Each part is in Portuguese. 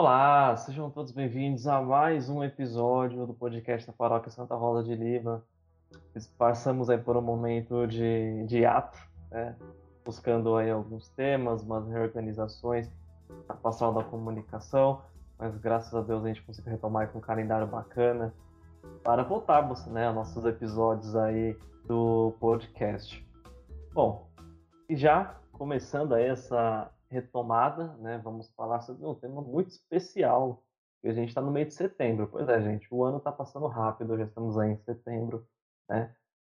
Olá, sejam todos bem-vindos a mais um episódio do podcast da Paróquia Santa Rosa de Lima. Passamos aí por um momento de, de ato, né? buscando aí alguns temas, umas reorganizações na pastoral da comunicação, mas graças a Deus a gente conseguiu retomar com um calendário bacana para voltarmos né, aos nossos episódios aí do podcast. Bom, e já começando aí essa retomada, né? Vamos falar sobre um tema muito especial. E a gente está no meio de setembro. Pois é, gente, o ano está passando rápido, já estamos aí em setembro, né?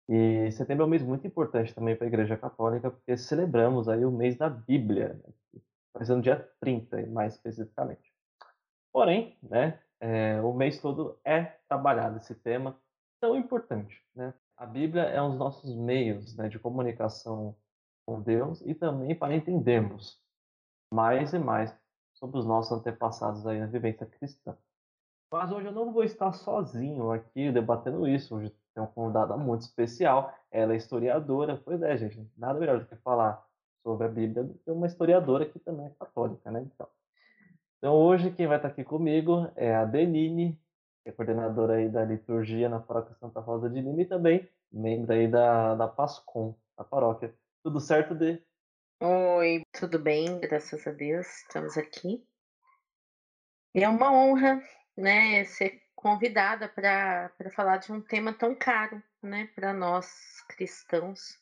E setembro é um mês muito importante também para a Igreja Católica, porque celebramos aí o mês da Bíblia, né? vai ser no dia 30, mais especificamente. Porém, né, é, o mês todo é trabalhado esse tema tão importante, né? A Bíblia é um dos nossos meios né, de comunicação com Deus e também para entendermos mais e mais sobre os nossos antepassados aí na vivência cristã. Mas hoje eu não vou estar sozinho aqui debatendo isso. Hoje tem uma convidada muito especial. Ela é historiadora. Pois é, gente, nada melhor do que falar sobre a Bíblia do que uma historiadora que também é católica, né? Então, então hoje quem vai estar aqui comigo é a Denine, que é coordenadora aí da liturgia na Paróquia Santa Rosa de Lima e também membro aí da, da PASCOM, da paróquia. Tudo certo, Dê? Oi, tudo bem? Graças a Deus, estamos aqui. E é uma honra, né, ser convidada para falar de um tema tão caro, né, para nós cristãos,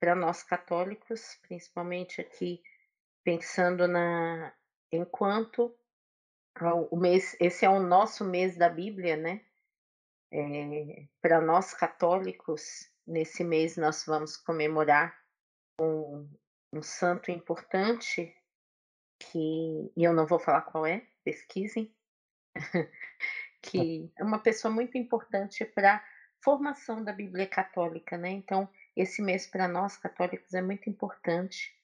para nós católicos, principalmente aqui pensando na enquanto o mês, esse é o nosso mês da Bíblia, né? É, para nós católicos, nesse mês nós vamos comemorar um, santo importante que e eu não vou falar qual é, pesquisem, que é uma pessoa muito importante para formação da Bíblia católica, né, então esse mês para nós católicos é muito importante,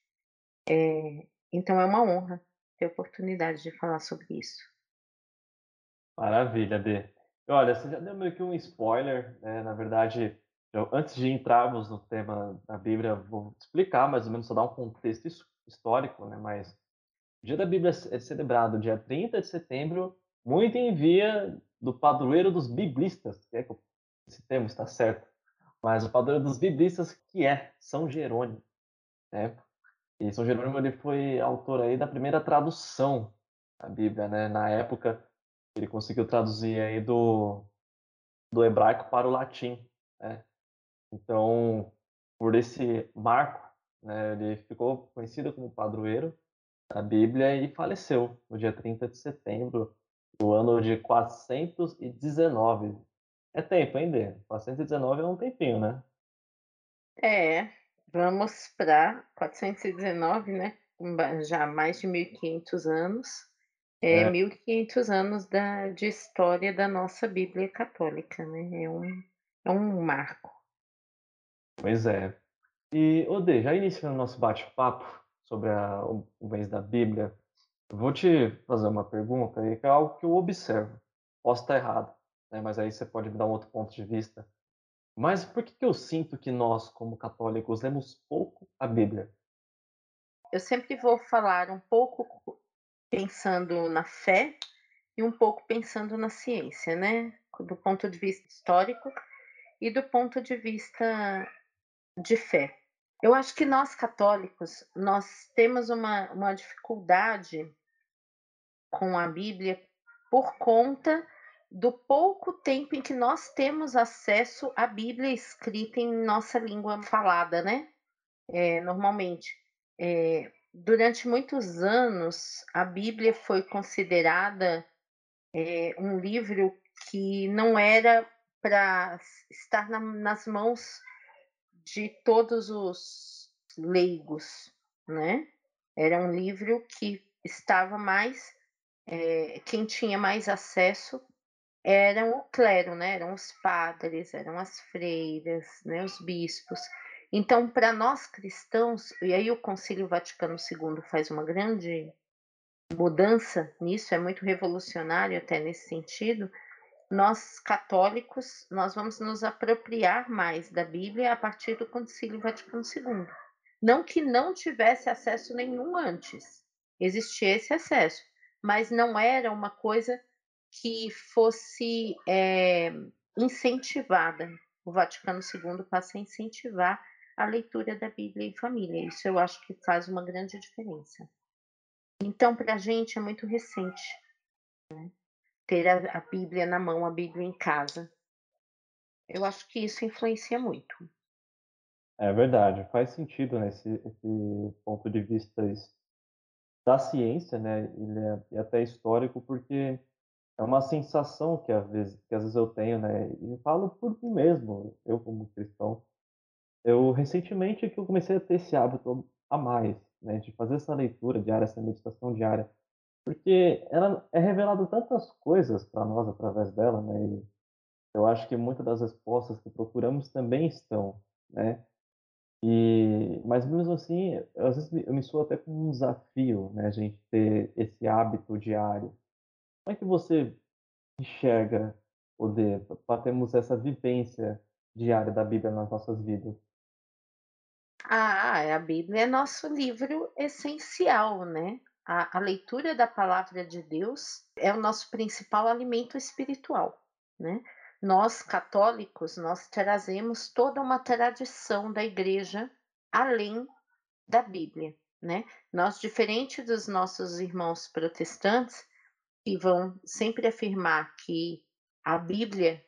eh, então é uma honra ter a oportunidade de falar sobre isso. Maravilha, Dê. Olha, você já deu meio que um spoiler, né, na verdade, eu antes de entrarmos no tema da Bíblia, vou explicar mais ou menos, só dar um contexto his histórico, né, mas o Dia da Bíblia é celebrado dia 30 de setembro, muito em via do padroeiro dos biblistas, se é que esse termo está certo, mas o padroeiro dos biblistas que é São Jerônimo, né? E São Jerônimo ele foi autor aí da primeira tradução da Bíblia, né? Na época ele conseguiu traduzir aí do, do hebraico para o latim, né? Então, por esse marco, né, ele ficou conhecido como padroeiro da Bíblia e faleceu no dia 30 de setembro do ano de 419. É tempo, hein, Dê? 419 é um tempinho, né? É, vamos para 419, né, já mais de 1500 anos, é É, 1500 anos da de história da nossa Bíblia católica, né, é um é um marco. Pois é. E, Odê, já iniciando o nosso bate-papo sobre a, o, mês da Bíblia, vou te fazer uma pergunta que é algo que eu observo. Posso estar errado, né? mas aí você pode me dar um outro ponto de vista. Mas por que, que eu sinto que nós, como católicos, lemos pouco a Bíblia? Eu sempre vou falar um pouco pensando na fé e um pouco pensando na ciência, né, do ponto de vista histórico e do ponto de vista de fé. Eu acho que nós católicos, nós temos uma uma dificuldade com a Bíblia por conta do pouco tempo em que nós temos acesso à Bíblia escrita em nossa língua falada, né, eh, normalmente. Eh, durante muitos anos, a Bíblia foi considerada, eh, um livro que não era para estar na nas mãos de todos os leigos, né. Era um livro que estava mais, eh, quem tinha mais acesso eram o clero, né, eram os padres, eram as freiras, né, os bispos. Então, para nós cristãos, e aí o Concílio Vaticano II faz uma grande mudança nisso, é muito revolucionário até nesse sentido, nós católicos, nós vamos nos apropriar mais da Bíblia a partir do Concílio Vaticano II. Não que não tivesse acesso nenhum antes, existia esse acesso, mas não era uma coisa que fosse, eh, incentivada. O Vaticano II passa a incentivar a leitura da Bíblia em família, isso eu acho que faz uma grande diferença. Então pra gente é muito recente, né, ter a a Bíblia na mão, a Bíblia em casa. Eu acho que isso influencia muito. É verdade, faz sentido, né, esse ponto de vista da ciência, né, ele é é até histórico, porque é uma sensação que às vezes que às vezes eu tenho, né, e eu falo por mim mesmo, eu como cristão, eu recentemente que eu comecei a ter esse hábito a mais, né, de fazer essa leitura diária, essa meditação diária, porque ela é revelado tantas coisas pra nós através dela, né, e eu acho que muita das respostas que procuramos também estão, né. E mas mesmo assim, às vezes eu me soa até como um desafio, né, a gente ter esse hábito diário. Como é que você enxerga poder pra termos essa vivência diária da Bíblia nas nossas vidas? Ah, a Bíblia é nosso livro essencial, né. A a leitura da palavra de Deus é o nosso principal alimento espiritual, né. Nós católicos, nós trazemos toda uma tradição da igreja, além da Bíblia, né. Nós diferente dos nossos irmãos protestantes, que vão sempre afirmar que a Bíblia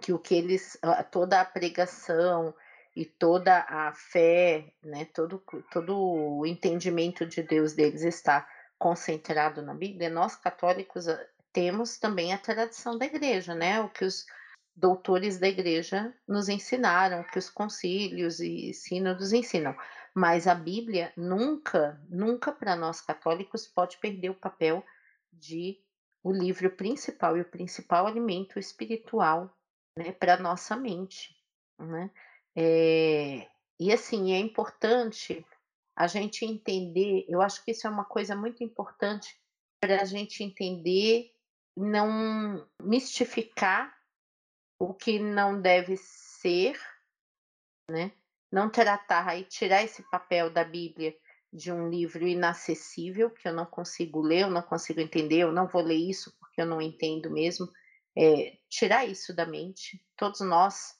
que o que eles toda a pregação e toda a fé, né, todo todo o entendimento de Deus deles está concentrado na Bíblia, nós católicos, hã, temos também a tradição da igreja, né, o que os doutores da igreja nos ensinaram, o que os concílios e sínodos ensinam. Mas a Bíblia nunca, nunca pra nós católicos pode perder o papel de o livro principal e o principal alimento espiritual, né, pra nossa mente, né. Eh, e assim, é importante a gente entender, eu acho que isso é uma coisa muito importante pra gente entender, não mistificar o que não deve ser, né, não tratar e tirar esse papel da Bíblia de um livro inacessível, que eu não consigo ler, eu não consigo entender, eu não vou ler isso, porque eu não entendo mesmo, eh, tirar isso da mente. Todos nós,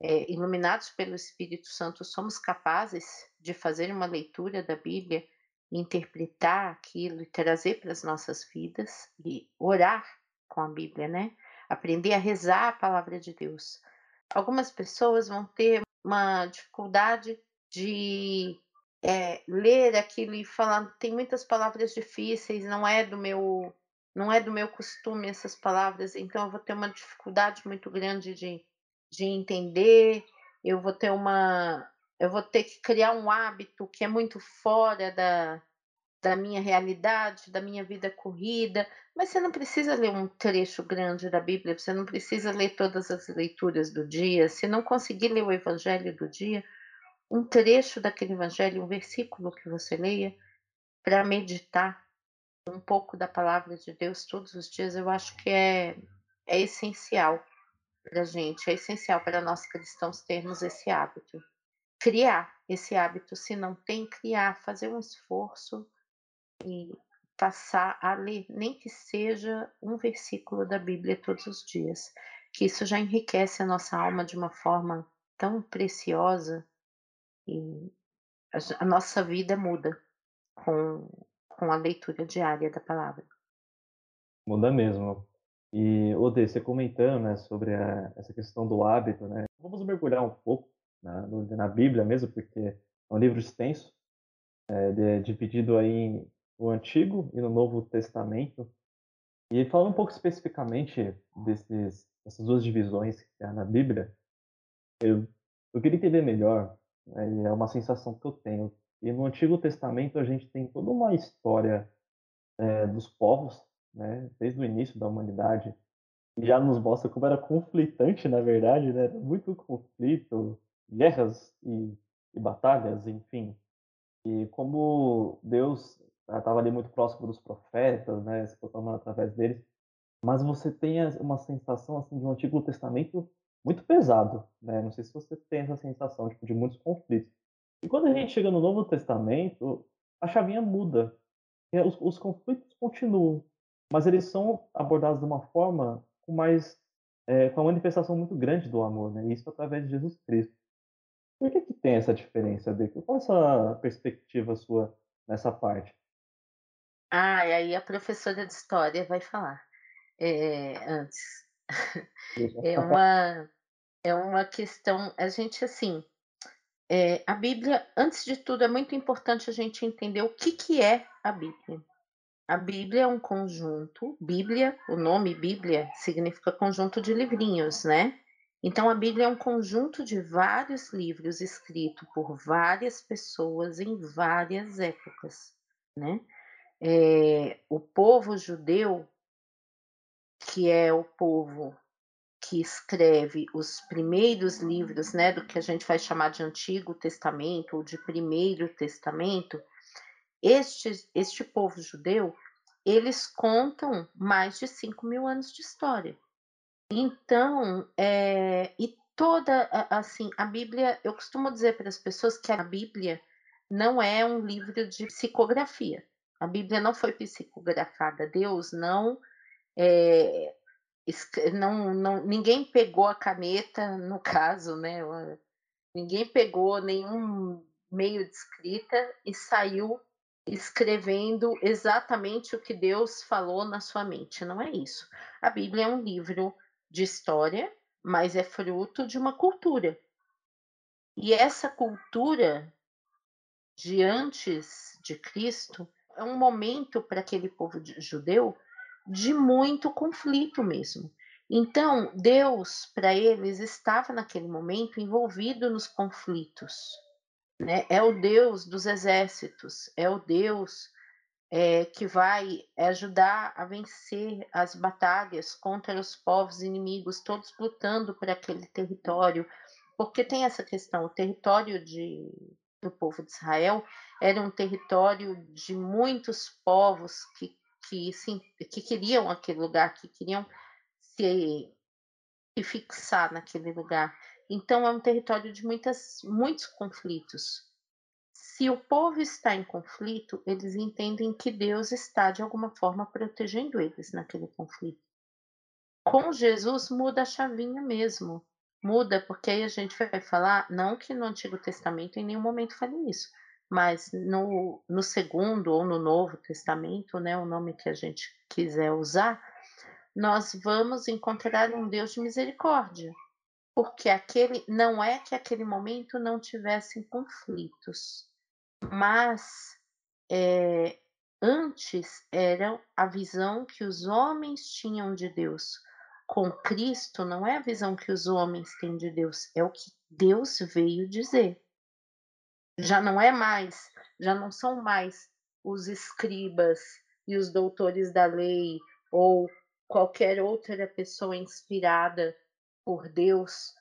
eh, iluminados pelo Espírito Santo, somos capazes de fazer uma leitura da Bíblia, interpretar aquilo e trazer para as nossas vidas e orar com a Bíblia, né, aprender a rezar a palavra de Deus. Algumas pessoas vão ter uma dificuldade de, eh, ler aquilo e falar: "Tem muitas palavras difíceis, não é do meu não é do meu costume essas palavras, então eu vou ter uma dificuldade muito grande de de entender, eu vou ter uma eu vou ter que criar um hábito que é muito fora da da minha realidade, da minha vida corrida", mas você não precisa ler um trecho grande da Bíblia, você não precisa ler todas as leituras do dia, se não conseguir ler o evangelho do dia, um trecho daquele evangelho, um versículo que você leia, pra meditar um pouco da palavra de Deus todos os dias, eu acho que é é essencial pra gente, é essencial para nós cristãos termos esse hábito. Criar esse hábito, se não tem, criar, fazer um esforço e passar a ler, nem que seja um versículo da Bíblia todos os dias, que isso já enriquece a nossa alma de uma forma tão preciosa, e a a nossa vida muda com com a leitura diária da palavra. Muda mesmo. E, ô Dê, você comentando, né, sobre a essa questão do hábito, né, vamos mergulhar um pouco na na Bíblia mesmo, porque é um livro extenso, ele é dividido aí no Antigo e no Novo Testamento. E falando um pouco especificamente desses dessas 2 divisões que há na Bíblia, eu eu queria entender melhor, né, e é uma sensação que eu tenho, e no Antigo Testamento a gente tem toda uma história, eh, dos povos, né, desde o início da humanidade, já nos mostra como era conflitante, na verdade, né, muito conflito, guerras e e batalhas, enfim. E como Deus estava ali muito próximo dos profetas, né, se proclamando através deles, mas você tem uma sensação, assim, de um Antigo Testamento muito pesado, né, não sei se você tem essa sensação, tipo, de muitos conflitos. E quando a gente chega no Novo Testamento, a chavinha muda, os os conflitos continuam, mas eles são abordados de uma forma com mais, eh, com uma manifestação muito grande do amor, né, isso através de Jesus Cristo. Por que que tem essa diferença, de qual essa perspectiva sua nessa parte? Ah, e aí a professora de história vai falar, eh, antes. É uma é uma questão a gente, assim, eh, a Bíblia antes de tudo é muito importante a gente entender o que que é a Bíblia. A Bíblia é um conjunto Bíblia, o nome Bíblia significa conjunto de livrinhos, né. Então a Bíblia é um conjunto de vários livros escrito por várias pessoas em várias épocas, né. Eh, o povo judeu que é o povo que escreve os primeiros livros, né, do que a gente vai chamar de Antigo Testamento ou de Primeiro Testamento, estes este povo judeu, eles contam mais de 5000 anos de história. Então, eh, e toda assim, a Bíblia eu costumo dizer para as pessoas que a Bíblia não é um livro de psicografia. A Bíblia não foi psicografada, Deus não, escre não não ninguém pegou a caneta, no caso, né, ninguém pegou nenhum meio de escrita e saiu escrevendo exatamente o que Deus falou na sua mente, não é isso. A Bíblia é um livro de história, mas é fruto de uma cultura. E essa cultura de antes de Cristo, é um momento para aquele povo de judeu, de muito conflito mesmo. Então, Deus para eles estava naquele momento envolvido nos conflitos, né, é o Deus dos exércitos, é o Deus, eh, que vai ajudar a vencer as batalhas contra os povos inimigos, todos lutando por aquele território, porque tem essa questão, o território de do povo de Israel era um território de muitos povos que que que queriam aquele lugar, que queriam se se fixar naquele lugar. Então é um território de muitas muitos conflitos. Se o povo está em conflito, eles entendem que Deus está de alguma forma protegendo eles naquele conflito. Com Jesus muda a chavinha mesmo, muda, porque aí a gente vai falar, não que no Antigo Testamento em nenhum momento fale isso, mas no no Segundo ou no Novo Testamento, né, o nome que a gente quiser usar, nós vamos encontrar um Deus de misericórdia, porque aquele não é que aquele momento não tivessem conflitos, mas, eh, antes eram a visão que os homens tinham de Deus. Com Cristo não é a visão que os homens têm de Deus, é o que Deus veio dizer. Já não é mais já não são mais os escribas e os doutores da lei ou qualquer outra pessoa inspirada por Deus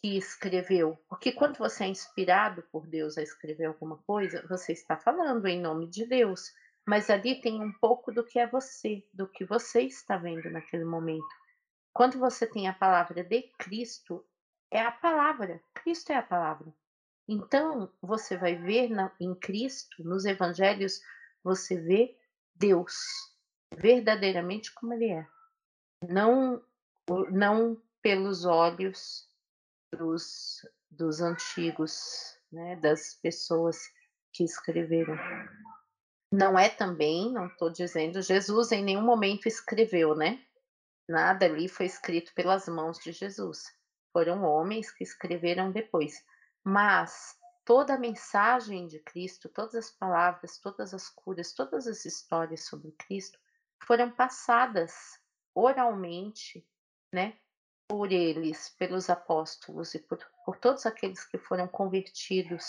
que escreveu, porque quando você é inspirado por Deus a escrever alguma coisa, você está falando em nome de Deus, mas ali tem um pouco do que é você, do que você está vendo naquele momento. Quando você tem a palavra de Cristo, é a palavra, Cristo é a palavra. Então, você vai ver na em Cristo, nos evangelhos, você vê Deus, verdadeiramente como ele é. Não não pelos olhos dos dos antigos, né, das pessoas que escreveram. Não é também, não estou dizendo Jesus em nenhum momento escreveu, né. Nada ali foi escrito pelas mãos de Jesus, foram homens que escreveram depois. Mas toda a mensagem de Cristo, todas as palavras, todas as curas, todas as histórias sobre Cristo, foram passadas oralmente, né, por eles, pelos apóstolos e por por todos aqueles que foram convertidos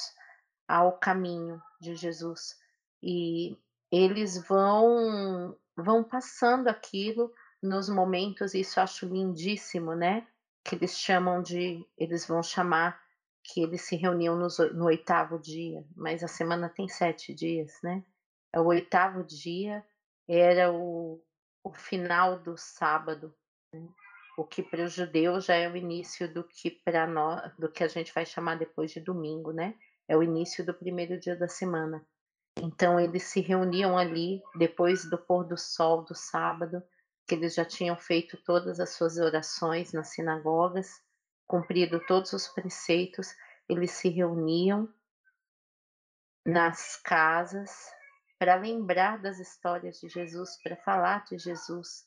ao caminho de Jesus. E eles vão vão passando aquilo nos momentos, isso eu acho lindíssimo, né, que eles chamam de eles vão chamar que eles se reuniam no 8º dia, mas a semana tem 7 dias, né. É o 8º dia era o o final do sábado, né, o que para os judeus já é o início do que para nó do que a gente vai chamar depois de domingo, né, é o início do 1º dia da semana. Então eles se reuniam ali depois do pôr do sol do sábado, que eles já tinham feito todas as suas orações nas sinagogas, cumprido todos os preceitos, eles se reuniam nas casas para lembrar das histórias de Jesus, para falar de Jesus.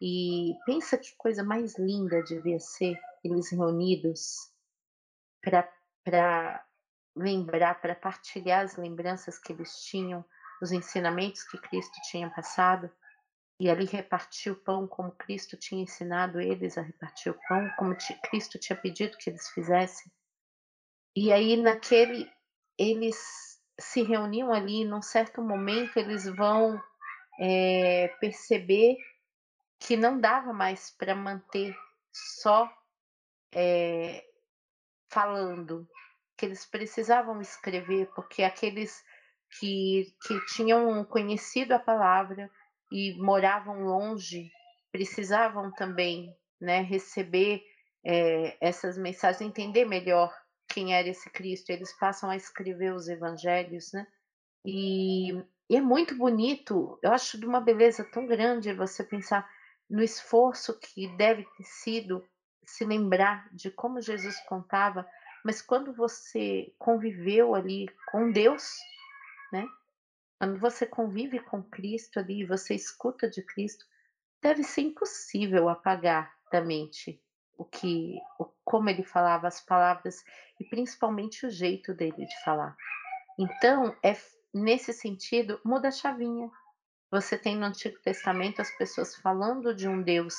E pensa que coisa mais linda devia ser eles reunidos para lembrar, para partilhar as lembranças que eles tinham, os ensinamentos que Cristo tinha passado, e ali repartir o pão como Cristo tinha ensinado eles a repartir o pão, como Cristo tinha pedido que eles fizessem. E aí naquele eles se reuniam ali, num certo momento eles vão, eh, perceber que não dava mais para manter só, eh, falando, que eles precisavam escrever, porque aqueles que que tinham conhecido a palavra e moravam longe, precisavam também, né, receber, eh, essas mensagens, entender melhor quem era esse Cristo, eles passam a escrever os evangelhos, né. E e é muito bonito, eu acho de uma beleza tão grande você pensar no esforço que deve ter sido se lembrar de como Jesus contava, mas quando você conviveu ali com Deus, né, quando você convive com Cristo ali, você escuta de Cristo, deve ser impossível apagar da mente o que o como ele falava as palavras e principalmente o jeito dele de falar. Então, é nesse sentido, muda a chavinha. Você tem no Antigo Testamento as pessoas falando de um Deus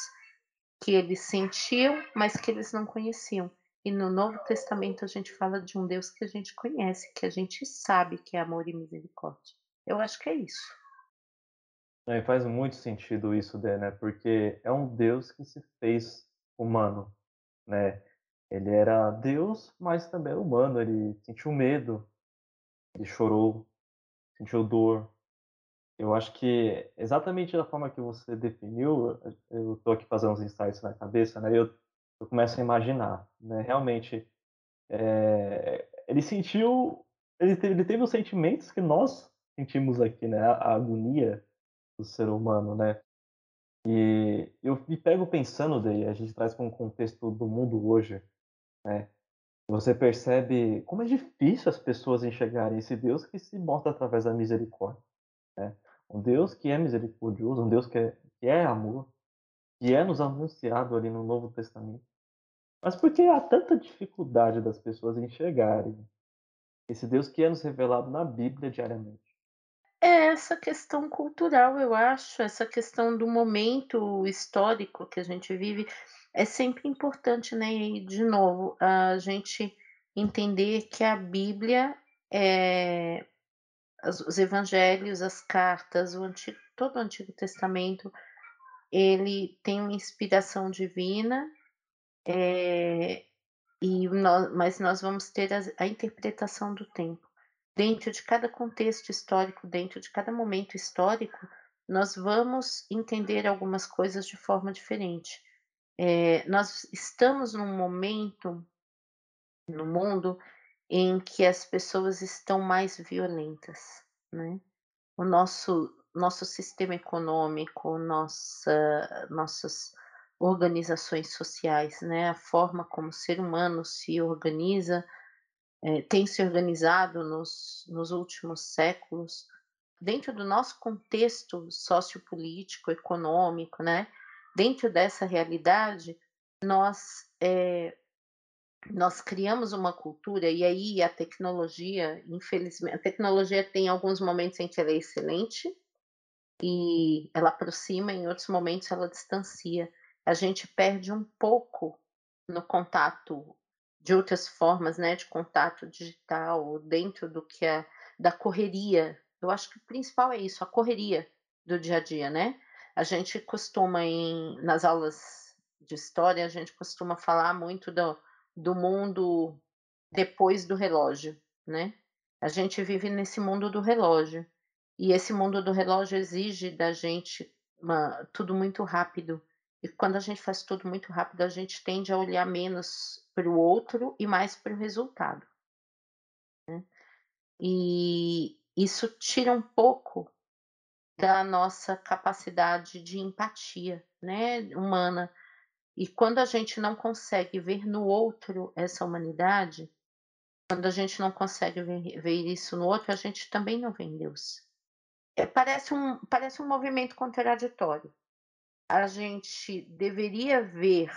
que eles sentiam, mas que eles não conheciam. E no Novo Testamento a gente fala de um Deus que a gente conhece, que a gente sabe que é amor e misericórdia. Eu acho que é isso. É, faz muito sentido isso, Dé, né? Porque é um Deus que se fez humano, né? Ele era Deus, mas também era humano. Ele sentiu medo, ele chorou, sentiu dor. Eu acho que exatamente da forma que você definiu, eu estou aqui fazendo uns insights na cabeça, né? Eu, eu começo a imaginar, né? Realmente, é, ele sentiu, ele teve, ele teve os sentimentos que nós sentimos aqui, né? A, a agonia do ser humano, né? E eu me pego pensando daí, a gente traz para um contexto do mundo hoje, né? Você percebe como é difícil as pessoas enxergarem esse Deus que se mostra através da misericórdia, né? Um Deus que é misericordioso, um Deus que é, que é amor, que é nos anunciado ali no Novo Testamento. Mas por que há tanta dificuldade das pessoas enxergarem esse Deus que é nos revelado na Bíblia diariamente? É essa questão cultural, eu acho, essa questão do momento histórico que a gente vive, é sempre importante, né, e de novo, a gente entender que a Bíblia, é os evangelhos, as cartas, o antigo todo o Antigo Testamento, ele tem uma inspiração divina, eh, e nó mas nós vamos ter as a interpretação do tempo. Dentro de cada contexto histórico, dentro de cada momento histórico, nós vamos entender algumas coisas de forma diferente. Eh, nós estamos num momento no mundo em que as pessoas estão mais violentas, né. O nosso nosso sistema econômico, nossa nossas organizações sociais, né, a forma como o ser humano se organiza, eh, tem se organizado nos nos últimos séculos, dentro do nosso contexto sociopolítico, econômico, né, dentro dessa realidade, nós, eh, nós criamos uma cultura e aí a tecnologia, infelizmente a tecnologia tem alguns momentos em que ela é excelente, e ela aproxima, em outros momentos ela distancia. A gente perde um pouco no contato de outras formas, né, de contato digital, dentro do que é da correria. Eu acho que o principal é isso, a correria do dia a dia, né. A gente costuma em nas aulas de história, a gente costuma falar muito do do mundo depois do relógio, né. A gente vive nesse mundo do relógio. E esse mundo do relógio exige da gente uma tudo muito rápido. E quando a gente faz tudo muito rápido, a gente tende a olhar menos para o outro e mais para o resultado, né. E isso tira um pouco da nossa capacidade de empatia, né, humana. E quando a gente não consegue ver no outro essa humanidade, quando a gente não consegue ver ver isso no outro, a gente também não vê em Deus. É, parece um parece um movimento contraditório. A gente deveria ver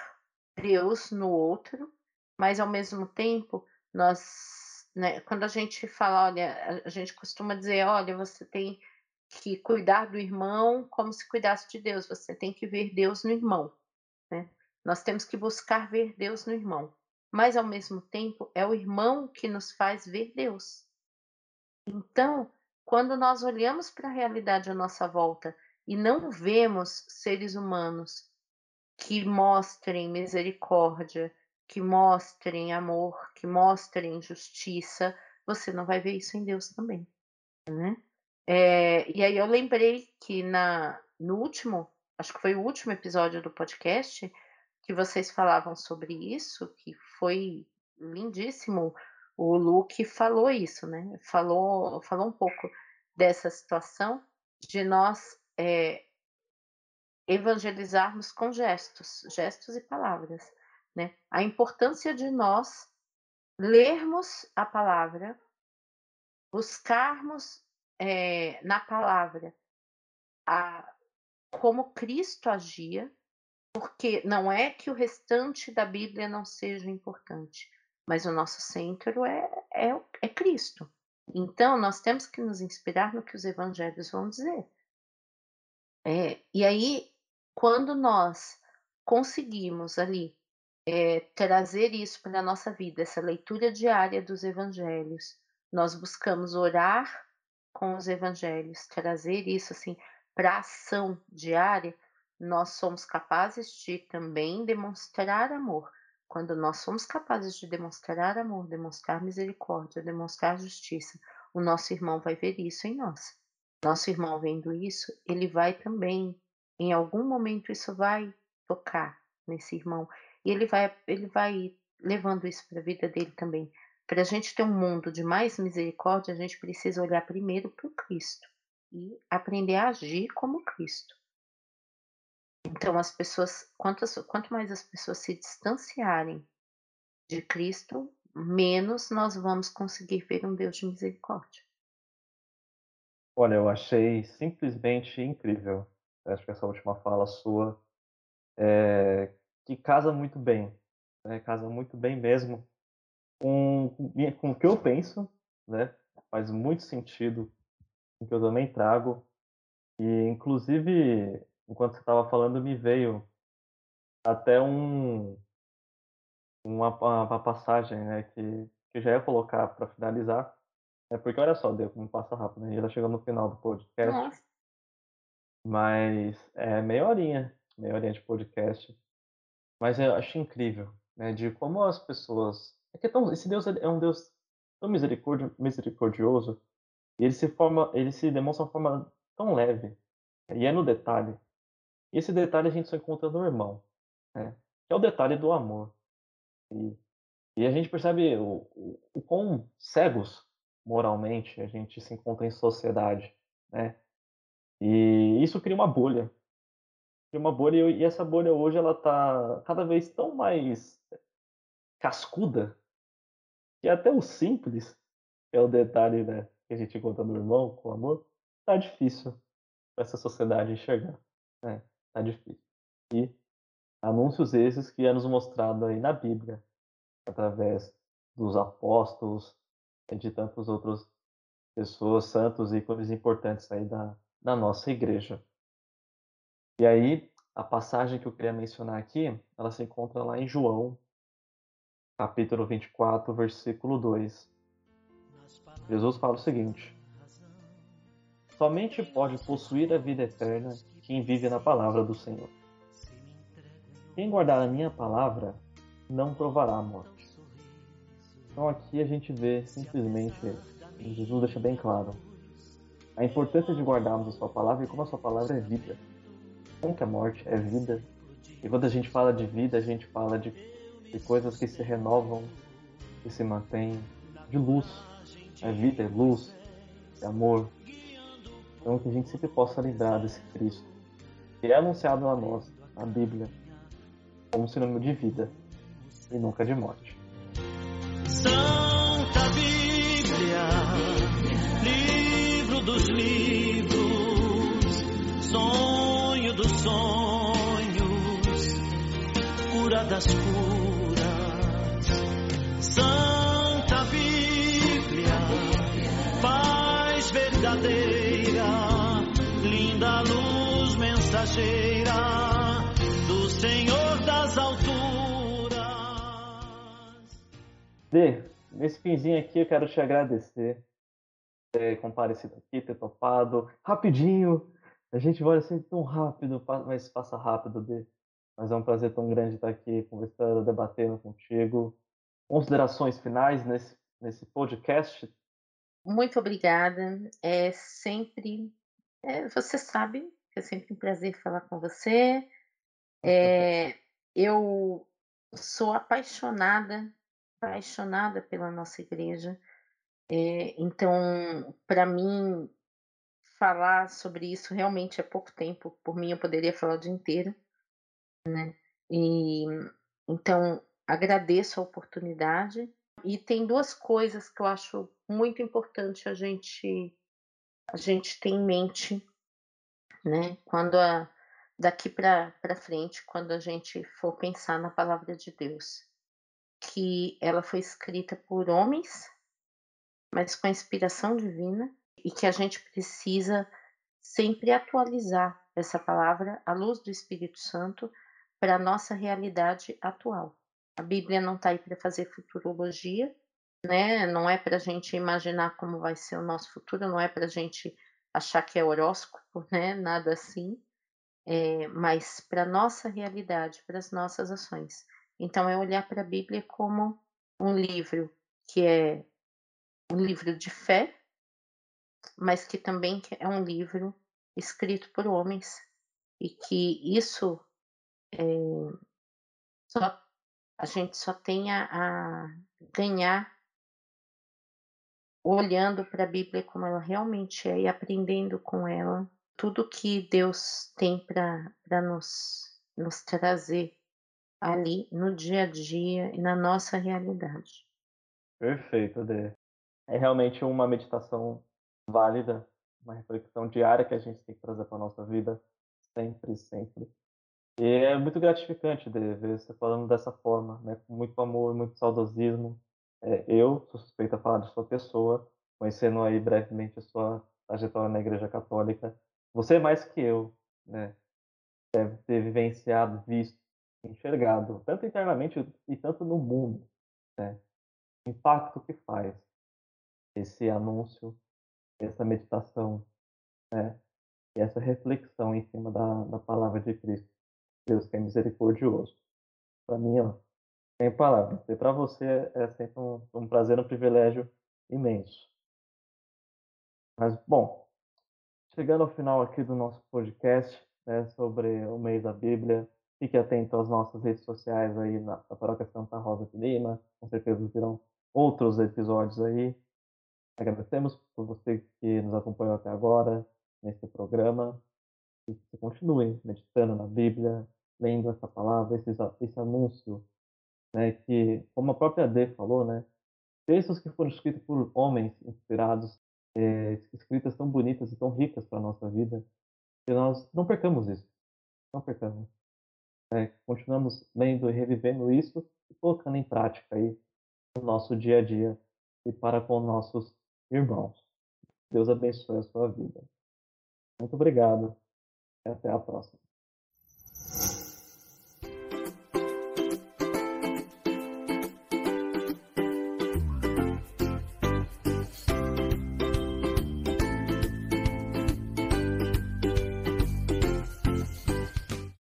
Deus no outro, mas ao mesmo tempo nós, né, quando a gente fala, olha, a gente costuma dizer: "Olha, você tem que cuidar do irmão como se cuidasse de Deus, você tem que ver Deus no irmão", né. Nós temos que buscar ver Deus no irmão, mas ao mesmo tempo é o irmão que nos faz ver Deus. Então, quando nós olhamos para a realidade à nossa volta e não vemos seres humanos que mostrem misericórdia, que mostrem amor, que mostrem justiça, você não vai ver isso em Deus também, né. Eh, e aí eu lembrei que na no último, acho que foi o último episódio do podcast, que vocês falavam sobre isso, que foi lindíssimo, o Luke falou isso, né, falou falou um pouco dessa situação de nós, eh evangelizarmos com gestos, gestos e palavras, né. A importância de nós lermos a palavra, buscarmos, eh, na palavra a como Cristo agia, porque não é que o restante da Bíblia não seja importante, mas o nosso centro é é é Cristo. Então nós temos que nos inspirar no que os evangelhos vão dizer. É, e aí, quando nós conseguimos ali, eh, trazer isso para a nossa vida, essa leitura diária dos evangelhos, nós buscamos orar com os evangelhos, trazer isso, assim, pra ação diária, nós somos capazes de também demonstrar amor. Quando nós somos capazes de demonstrar amor, demonstrar misericórdia, demonstrar justiça, o nosso irmão vai ver isso em nós. Nosso irmão vendo isso, ele vai também, em algum momento isso vai tocar nesse irmão, e ele vai ele vai levando isso para a vida dele também. Para a gente ter um mundo de mais misericórdia, a gente precisa olhar primeiro para o Cristo, e aprender a agir como Cristo. Então as pessoas quanto as quanto mais as pessoas se distanciarem de Cristo, menos nós vamos conseguir ver um Deus de misericórdia. Olha, eu achei simplesmente incrível. Acho que essa última fala sua, eh, que casa muito bem, né, casa muito bem mesmo com com o que eu penso, né, faz muito sentido o que eu também trago, e inclusive, enquanto você estava falando me veio até um uma uma passagem, né, que que eu já ia colocar para finalizar, é porque olha só, deu como passa rápido, gente já tá chegando no final do podcast. Nossa. Mas é meia horinha, meia horinha de podcast. Mas eu acho incrível, né, de como as pessoas é que é tão esse Deus é um Deus tão misericordio misericordioso, e ele se forma ele se demonstra de uma forma tão leve, e é no detalhe. E esse detalhe a gente só encontra no irmão, né, que é o detalhe do amor. E e a gente percebe o o o quão cegos, moralmente, a gente se encontra em sociedade, né. E isso cria uma bolha. Cria uma bolha e essa bolha hoje ela tá cada vez tão mais cascuda que até o simples, é o detalhe, né, que a gente encontra no irmão, com amor, tá difícil pra essa sociedade enxergar, né, tá difícil. E anúncios esses que é nos mostrado aí na Bíblia, através dos apóstolos e de tantos outros pessoas, santos, ícones importantes aí da da nossa igreja. E aí, a passagem que eu queria mencionar aqui, ela se encontra lá em João capítulo 24, versículo 2. Jesus fala o seguinte: "Somente pode possuir a vida eterna quem vive na palavra do Senhor. Quem guardar a minha palavra não provará a morte." Então aqui a gente vê simplesmente, Jesus deixa bem claro, a importância de guardarmos a sua palavra e como a sua palavra é vida. Como que a morte é vida, e quando a gente fala de vida, a gente fala de de coisas que se renovam, que se mantêm, de luz. É vida, é luz. de amor. Então que a gente sempre possa lembrar desse Cristo que é anunciado a nós, na Bíblia, como sinônimo de vida e nunca de morte. Santa Bíblia, livro dos livros, sonho dos sonhos, cura das curas. Santa Bíblia, paz verdadeira, linda luz mensageira do Senhor das alturas. Dê, nesse finzinho aqui eu quero te agradecer por ter comparecido aqui, ter topado. Rapidinho, a gente vai assim tão rápido, mas passa rápido, Dê. Mas é um prazer tão grande estar aqui conversando, debatendo contigo. Considerações finais nesse, nesse podcast? Muito obrigada. É sempre, é, você sabe é sempre um prazer falar com você. É, eu sou apaixonada, apaixonada pela nossa igreja. É, então, para mim, falar sobre isso realmente é pouco tempo. Por mim, eu poderia falar o dia inteiro. E então agradeço a oportunidade. E tem duas coisas que eu acho muito importante a gente a gente ter em mente, né, quando a daqui para frente, quando a gente for pensar na palavra de Deus, que ela foi escrita por homens, mas com inspiração divina, e que a gente precisa sempre atualizar essa palavra à luz do Espírito Santo para a nossa realidade atual. A Bíblia não está aí para fazer futurologia, né? Não é para a gente imaginar como vai ser o nosso futuro, não é para a gente achar que é horóscopo, né? Nada assim, é, mas para nossa realidade, para as nossas ações. Então, é olhar para a Bíblia como um livro que é um livro de fé, mas que também é um livro escrito por homens e que isso só a gente só tem a a ganhar olhando para a Bíblia como ela realmente é e aprendendo com ela tudo que Deus tem para nos nos trazer ali no dia a dia e na nossa realidade. Perfeito, Dê. É realmente uma meditação válida, uma reflexão diária que a gente tem que trazer para nossa vida, sempre, sempre. E é muito gratificante de ver você falando dessa forma, né, com muito amor, muito saudosismo. Eh, eu suspeito a falar de sua pessoa, conhecendo aí brevemente a sua trajetória na Igreja Católica. Você mais que eu, né, deve ter vivenciado, visto, enxergado, tanto internamente e tanto no mundo, né, o impacto que faz esse anúncio, essa meditação, né, e essa reflexão em cima da da palavra de Cristo. Deus que é misericordioso. Para mim, ó, sem palavras. E para você é sempre um, um prazer, um privilégio imenso. Mas, bom, chegando ao final aqui do nosso podcast, né, sobre o mês da Bíblia, fique atento às nossas redes sociais aí na, na Paróquia Santa Rosa de Lima. Com certeza virão outros episódios aí. Agradecemos por você que nos acompanhou até agora nesse programa. E que continue meditando na Bíblia, lendo essa palavra, esse, esse anúncio né, que, como a própria D falou, né, textos que foram escritos por homens inspirados, é, escritas tão bonitas e tão ricas para a nossa vida, que nós não percamos isso, não percamos. É, continuamos lendo e revivendo isso e colocando em prática aí no nosso dia a dia e para com nossos irmãos. Deus abençoe a sua vida. Muito obrigado e até a próxima.